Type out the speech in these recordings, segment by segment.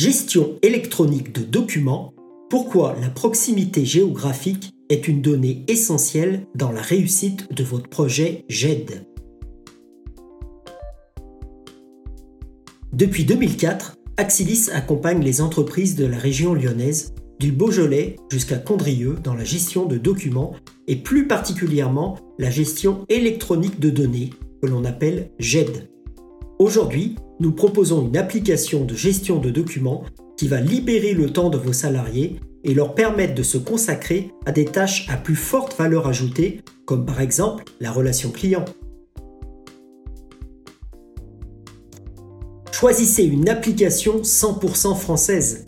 Gestion électronique de documents, pourquoi la proximité géographique est une donnée essentielle dans la réussite de votre projet GED. Depuis 2004, Axilis accompagne les entreprises de la région lyonnaise, du Beaujolais jusqu'à Condrieu dans la gestion de documents et plus particulièrement la gestion électronique de données que l'on appelle GED. Aujourd'hui, nous proposons une application de gestion de documents qui va libérer le temps de vos salariés et leur permettre de se consacrer à des tâches à plus forte valeur ajoutée, comme par exemple la relation client. Choisissez une application 100% française.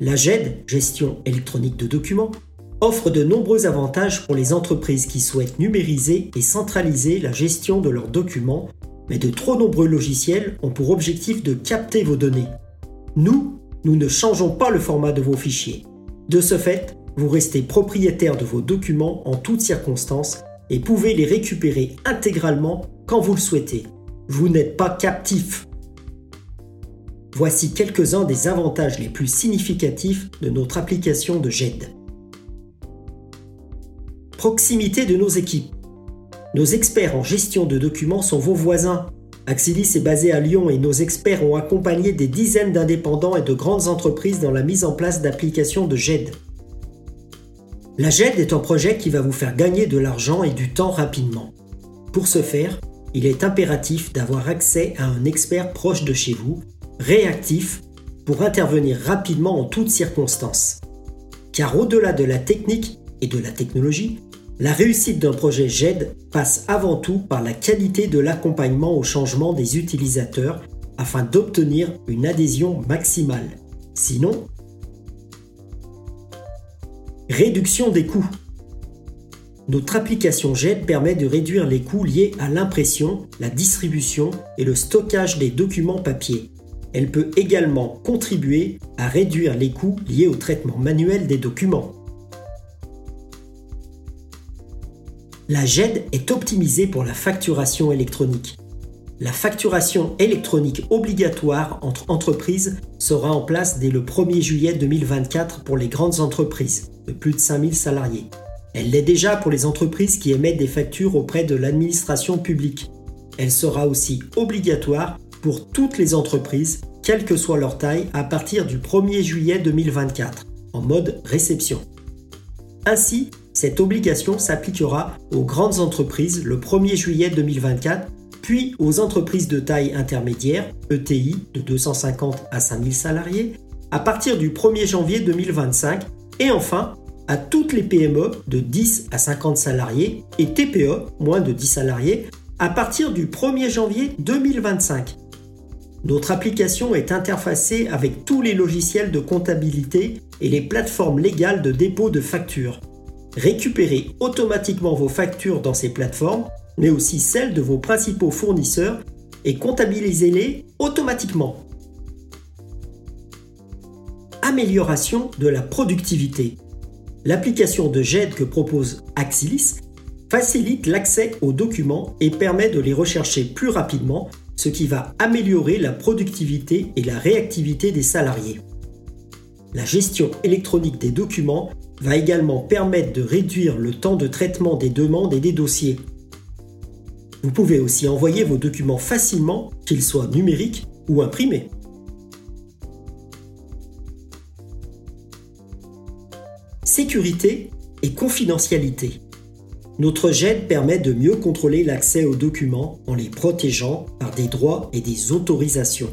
La GED, gestion électronique de documents, offre de nombreux avantages pour les entreprises qui souhaitent numériser et centraliser la gestion de leurs documents mais de trop nombreux logiciels ont pour objectif de capter vos données. Nous, nous ne changeons pas le format de vos fichiers. De ce fait, vous restez propriétaire de vos documents en toutes circonstances et pouvez les récupérer intégralement quand vous le souhaitez. Vous n'êtes pas captif. Voici quelques-uns des avantages les plus significatifs de notre application de GED. Proximité de nos équipes. Nos experts en gestion de documents sont vos voisins. Axilis est basé à Lyon et nos experts ont accompagné des dizaines d'indépendants et de grandes entreprises dans la mise en place d'applications de GED. La GED est un projet qui va vous faire gagner de l'argent et du temps rapidement. Pour ce faire, il est impératif d'avoir accès à un expert proche de chez vous, réactif, pour intervenir rapidement en toutes circonstances. Car au-delà de la technique et de la technologie, la réussite d'un projet GED passe avant tout par la qualité de l'accompagnement au changement des utilisateurs afin d'obtenir une adhésion maximale. Sinon, réduction des coûts. Notre application GED permet de réduire les coûts liés à l'impression, la distribution et le stockage des documents papier. Elle peut également contribuer à réduire les coûts liés au traitement manuel des documents. La GED est optimisée pour la facturation électronique. La facturation électronique obligatoire entre entreprises sera en place dès le 1er juillet 2024 pour les grandes entreprises de plus de 5000 salariés. Elle l'est déjà pour les entreprises qui émettent des factures auprès de l'administration publique. Elle sera aussi obligatoire pour toutes les entreprises, quelle que soit leur taille, à partir du 1er juillet 2024, en mode réception. Ainsi, cette obligation s'appliquera aux grandes entreprises le 1er juillet 2024, puis aux entreprises de taille intermédiaire, ETI, de 250 à 5000 salariés, à partir du 1er janvier 2025, et enfin à toutes les PME de 10 à 50 salariés et TPE, moins de 10 salariés, à partir du 1er janvier 2025. Notre application est interfacée avec tous les logiciels de comptabilité et les plateformes légales de dépôt de factures. Récupérez automatiquement vos factures dans ces plateformes, mais aussi celles de vos principaux fournisseurs et comptabilisez-les automatiquement. Amélioration de la productivité. L'application de GED que propose Axilis facilite l'accès aux documents et permet de les rechercher plus rapidement, ce qui va améliorer la productivité et la réactivité des salariés. La gestion électronique des documents va également permettre de réduire le temps de traitement des demandes et des dossiers. Vous pouvez aussi envoyer vos documents facilement, qu'ils soient numériques ou imprimés. Sécurité et confidentialité. Notre GED permet de mieux contrôler l'accès aux documents en les protégeant par des droits et des autorisations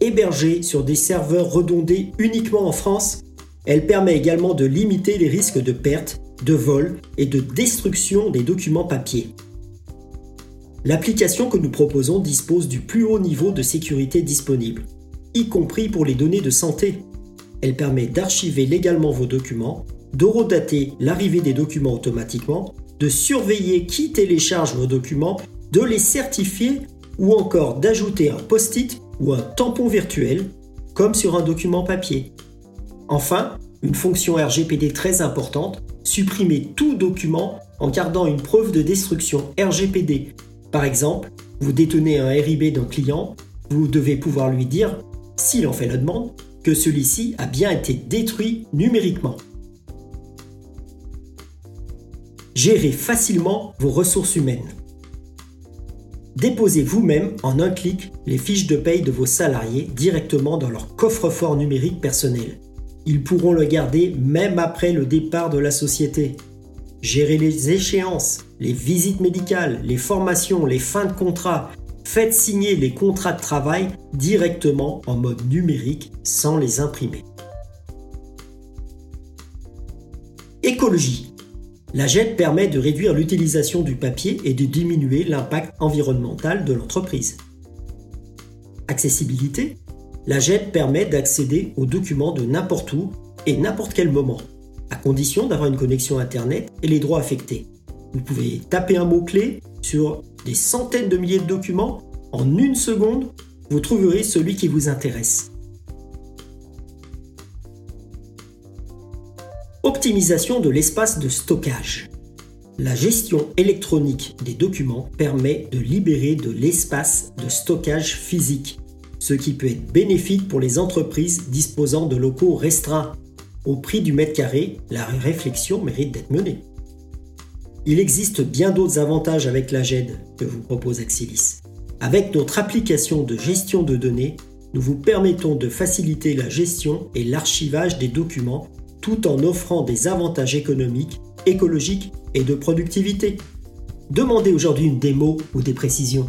hébergée sur des serveurs redondés uniquement en France, elle permet également de limiter les risques de perte, de vol et de destruction des documents papier. L'application que nous proposons dispose du plus haut niveau de sécurité disponible, y compris pour les données de santé. Elle permet d'archiver légalement vos documents, d'horodater l'arrivée des documents automatiquement, de surveiller qui télécharge vos documents, de les certifier ou encore d'ajouter un post-it ou un tampon virtuel, comme sur un document papier. Enfin, une fonction RGPD très importante, supprimer tout document en gardant une preuve de destruction RGPD. Par exemple, vous détenez un RIB d'un client, vous devez pouvoir lui dire, s'il en fait la demande, que celui-ci a bien été détruit numériquement. Gérez facilement vos ressources humaines. Déposez vous-même en un clic les fiches de paye de vos salariés directement dans leur coffre-fort numérique personnel. Ils pourront le garder même après le départ de la société. Gérez les échéances, les visites médicales, les formations, les fins de contrat. Faites signer les contrats de travail directement en mode numérique sans les imprimer. Écologie. La JET permet de réduire l'utilisation du papier et de diminuer l'impact environnemental de l'entreprise. Accessibilité. La JET permet d'accéder aux documents de n'importe où et n'importe quel moment, à condition d'avoir une connexion Internet et les droits affectés. Vous pouvez taper un mot-clé sur des centaines de milliers de documents. En une seconde, vous trouverez celui qui vous intéresse. Optimisation de l'espace de stockage. La gestion électronique des documents permet de libérer de l'espace de stockage physique, ce qui peut être bénéfique pour les entreprises disposant de locaux restreints. Au prix du mètre carré, la réflexion mérite d'être menée. Il existe bien d'autres avantages avec la GED que vous propose Axilis. Avec notre application de gestion de données, nous vous permettons de faciliter la gestion et l'archivage des documents tout en offrant des avantages économiques, écologiques et de productivité. Demandez aujourd'hui une démo ou des précisions.